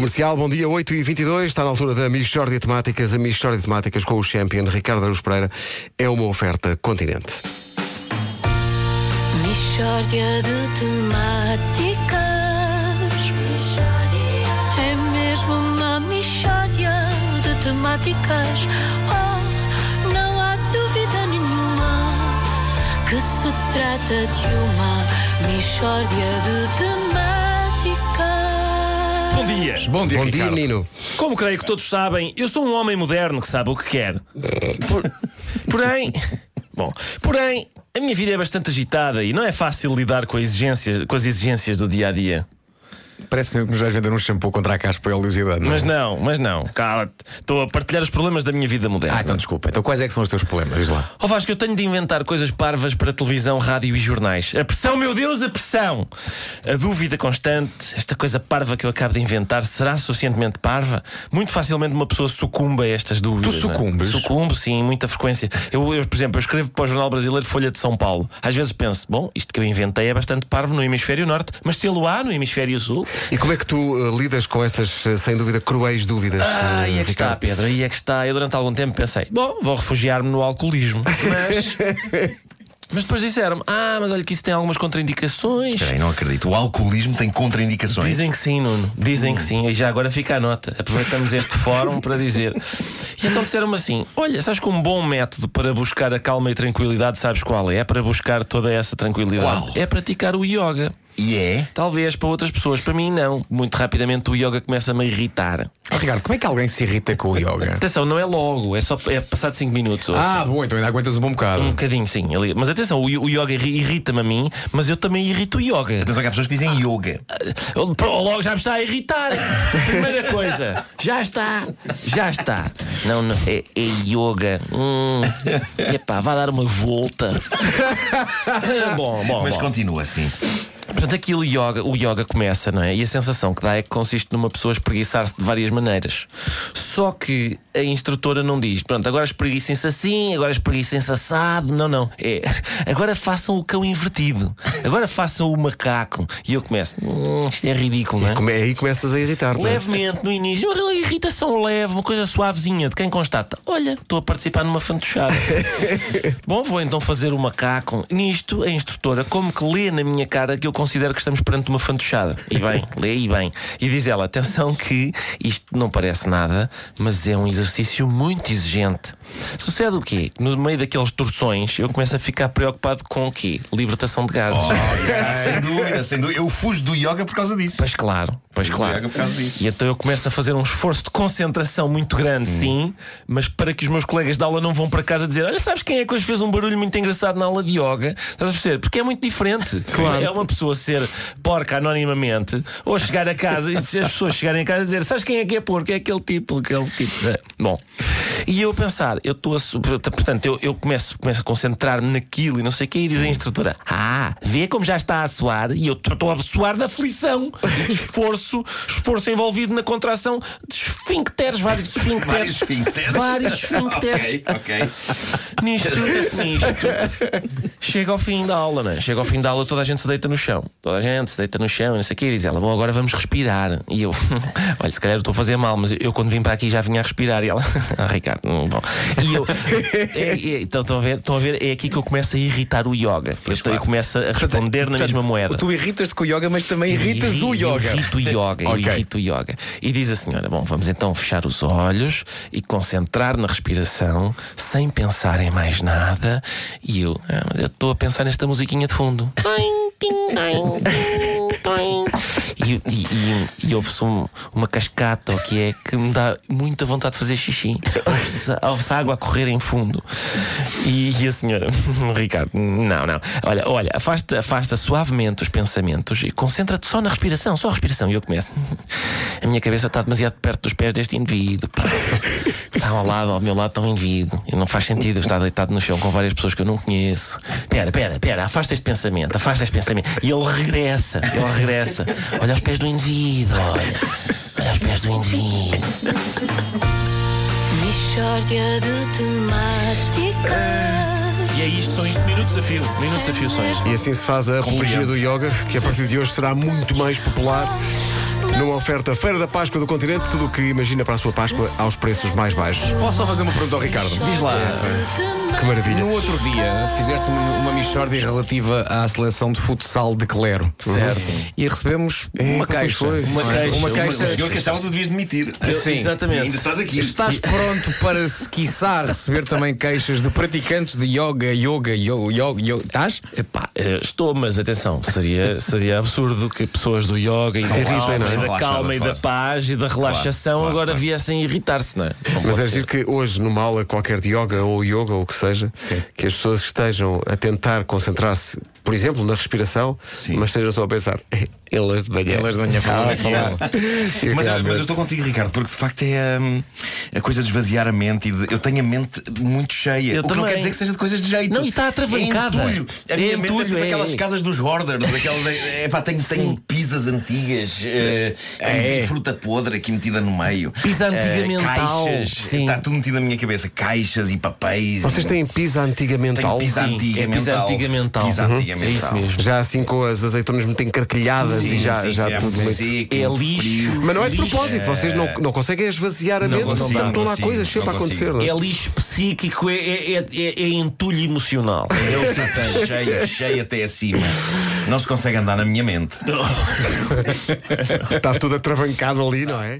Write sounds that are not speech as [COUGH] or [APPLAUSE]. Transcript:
Comercial, bom dia, 8 e 22 está na altura da Michórdia de Temáticas. A Michórdia de Temáticas com o champion Ricardo Aruz Pereira é uma oferta continente. Mishória de temáticas É mesmo uma mishória de temáticas Oh, não há dúvida nenhuma Que se trata de uma mishória de temáticas Bom dia. Bom dia, Bom dia, Ricardo. Nino. Como creio que todos sabem, eu sou um homem moderno que sabe o que quer. Por- porém, bom, porém, a minha vida é bastante agitada e não é fácil lidar com, a exigência- com as exigências do dia a dia. Parece que nos vais vender um shampoo contra a caspa e a oleosidade. não é? Mas não, mas não. Cala-te. Estou a partilhar os problemas da minha vida moderna. Ah, então desculpa. Então quais é que são os teus problemas? Diz lá. Ó Vasco, eu tenho de inventar coisas parvas para televisão, rádio e jornais. A pressão, meu Deus, a pressão! A dúvida constante, esta coisa parva que eu acabo de inventar, será suficientemente parva? Muito facilmente uma pessoa sucumbe a estas dúvidas. Tu é? sucumbes? Sucumbo, sim, muita frequência. Eu, eu, por exemplo, eu escrevo para o Jornal Brasileiro Folha de São Paulo. Às vezes penso, bom, isto que eu inventei é bastante parvo no hemisfério norte, mas se lo há no hemisfério sul. E como é que tu eh, lidas com estas, eh, sem dúvida, cruéis dúvidas? Ah, eh, aí é que está, Ricardo? Pedro, aí é que está. Eu durante algum tempo pensei, bom, vou refugiar-me no alcoolismo. [LAUGHS] Mas. Mas depois disseram-me, ah, mas olha que isso tem algumas contraindicações. Peraí, não acredito. O alcoolismo tem contraindicações. Dizem que sim, Nuno. Dizem que sim. E já agora fica a nota. Aproveitamos este fórum para dizer. E então disseram-me assim: olha, sabes que um bom método para buscar a calma e tranquilidade, sabes qual é? É para buscar toda essa tranquilidade. Qual? É praticar o yoga. E é? Talvez para outras pessoas, para mim não. Muito rapidamente o yoga começa-me a irritar. Oh, Ricardo, como é que alguém se irrita com o yoga? Atenção, não é logo, é só é passado 5 minutos. Ah, bom, então ainda aguentas um bom bocado. Um bocadinho, sim. ali. Mas atenção, o, o yoga irri- irrita-me a mim, mas eu também irrito o yoga. Atenção que há pessoas que dizem yoga. Eu- pô, Logo já me está a irritar. [LAUGHS] Primeira coisa, já está, já está. Não, não, é, é yoga. Hum, epá, vai dar uma volta. [LAUGHS] bom, bom, Mas bom. continua assim. Portanto, aquilo yoga, o yoga começa, não é? E a sensação que dá é que consiste numa pessoa espreguiçar-se de várias maneiras. Só que a instrutora não diz, pronto, agora espreguicem-se assim, agora espreguicem-se assado. Não, não. É, [LAUGHS] agora façam o cão invertido. Agora façam o macaco. E eu começo, hum, isto é ridículo, não é? É aí começas a irritar, não é? Levemente no início, uma irritação leve, uma coisa suavezinha de quem constata: Olha, estou a participar numa fantochada. [LAUGHS] Bom, vou então fazer o macaco. Nisto, a instrutora, como que lê na minha cara que eu considero que estamos perante uma fantochada. E bem, [LAUGHS] lê e bem. E diz ela: Atenção, que isto não parece nada, mas é um exercício muito exigente. Sucede o quê? No meio daqueles torções, eu começo a ficar preocupado com o quê? Libertação de gases. sem dúvida, sem dúvida. Eu fujo do yoga por causa disso. Pois claro, pois Fujo do claro. yoga por causa disso. E então eu começo a fazer um esforço de concentração muito grande, sim, mas para que os meus colegas de aula não vão para casa dizer: Olha, sabes quem é que hoje fez um barulho muito engraçado na aula de yoga? Estás a perceber? Porque é muito diferente. Claro. É uma pessoa ser porca anonimamente ou chegar a casa e se as pessoas chegarem a casa e dizer: Sabes quem é que é porco? É aquele tipo, aquele tipo. É. Bom, e eu a pensar: Eu estou a. Portanto, eu, eu começo, começo a concentrar-me naquilo e não sei o quê, e diz a instrutora: Ah, vê como já está a suar, e eu estou a suar da aflição, esforço, esforço envolvido na contração de esfincteres, vários esfincteres. Vários esfincteres. Vários esfincteres. ok, ok. Nisto, nisto. Chega ao fim da aula, né? Chega ao fim da aula, toda a gente se deita no chão. Toda a gente se deita no chão, não sei o quê. E diz ela: Bom, agora vamos respirar. E eu, [LAUGHS] olha, se calhar eu estou a fazer mal, mas eu quando vim para aqui já vinha a respirar. E ela, [LAUGHS] ah, Ricardo, hum, bom. E eu, é, é, então estão a, ver, estão a ver, é aqui que eu começo a irritar o yoga. Eu, eu começo a responder na mesma moeda. Tu irritas-te com o yoga, mas também irritas o irri- yoga. irrito o yoga, eu Ok. irrito o yoga. E diz a senhora: Bom, vamos então fechar os olhos e concentrar na respiração, sem pensar em mais nada. E eu, ah, mas eu estou a pensar nesta musiquinha de fundo. E, e, e, e ouve-se um- uma cascata, o que é que me dá muita vontade de fazer xixi. Ouve-se ouve-se água a correr em fundo. E, e a senhora, [LAUGHS] Ricardo, não, não. Olha, olha, afasta, afasta suavemente os pensamentos e concentra-te só na respiração, só a respiração. E eu começo. A minha cabeça está demasiado perto dos pés deste indivíduo. pá. Está ao lado, ao meu lado, está um indivíduo. E não faz sentido eu estar deitado no chão com várias pessoas que eu não conheço. Pera, pera, pera, afasta este pensamento, afasta este pensamento. E ele regressa, ele regressa. Olha os pés do indivíduo, olha. Olha os pés do indivíduo. De E é isto, são isto, minutos a fio. Minutos a fio são isto. E assim se faz a apologia do yoga, que a partir de hoje será muito mais popular numa oferta Feira da Páscoa do Continente, tudo o que imagina para a sua Páscoa aos preços mais baixos. Posso só fazer uma pergunta ao Ricardo? Diz lá. Que maravilha. No outro dia fizeste uma, uma mixórdia relativa à seleção de futsal de Clero. Certo. E recebemos uma caixa. foi. Uma Uma caixa. O caixa. senhor que achava que tu devias demitir. Sim. E Exatamente. ainda estás aqui. Estás pronto para, se quiçá, receber também queixas de praticantes de yoga, yoga, yoga, yoga, yoga. Estás? Epá, eh, estou, mas atenção, seria, seria absurdo que pessoas do yoga e da irritem, calma, não e da, calma e da paz e da relaxação claro, agora claro. viessem irritar-se, não é? Não Mas é giro que hoje, numa aula qualquer de yoga ou yoga ou o que seja, que as pessoas estejam a tentar concentrar-se, por exemplo, na respiração, Sim. mas estejam só a pensar, [LAUGHS] elas de manhã. Elas de manhã falam. falam. [LAUGHS] E Mas, mas eu estou contigo, Ricardo, porque de facto é hum, a coisa de esvaziar a mente e de- eu tenho a mente muito cheia. Eu o que não também. quer dizer que seja de coisas de jeito. Não, e está atravancada. É entulho. A É minha mente é entulho, tipo é- aquelas é. casas dos hoarders, aquela de, é, pá, tenho, tenho pizzas antigas eh, É. e fruta podre aqui metida no meio. Pizza Eh, antigamental. caixas, Sim. está tudo metido na minha cabeça. Caixas e papéis. Vocês têm pizza antigamente Tenho pizza Sim, antiga é pizza mental. Pizza Uhum. antiga É isso mesmo. Já assim com as azeitonas muito encarquilhadas Sim, e já, sim, já sim, tudo é muito. seco, É lixo. frio. Mas não é de propósito, vocês não, não conseguem esvaziar a Não mente, consigo, estão, lá coisas sempre a não acontecer. não é? É lixo psíquico, é, é, é, é- é entulho emocional. Eu que tenho cheio, cheio até acima. Não se consegue andar na minha mente. Está tudo atravancado ali, não é?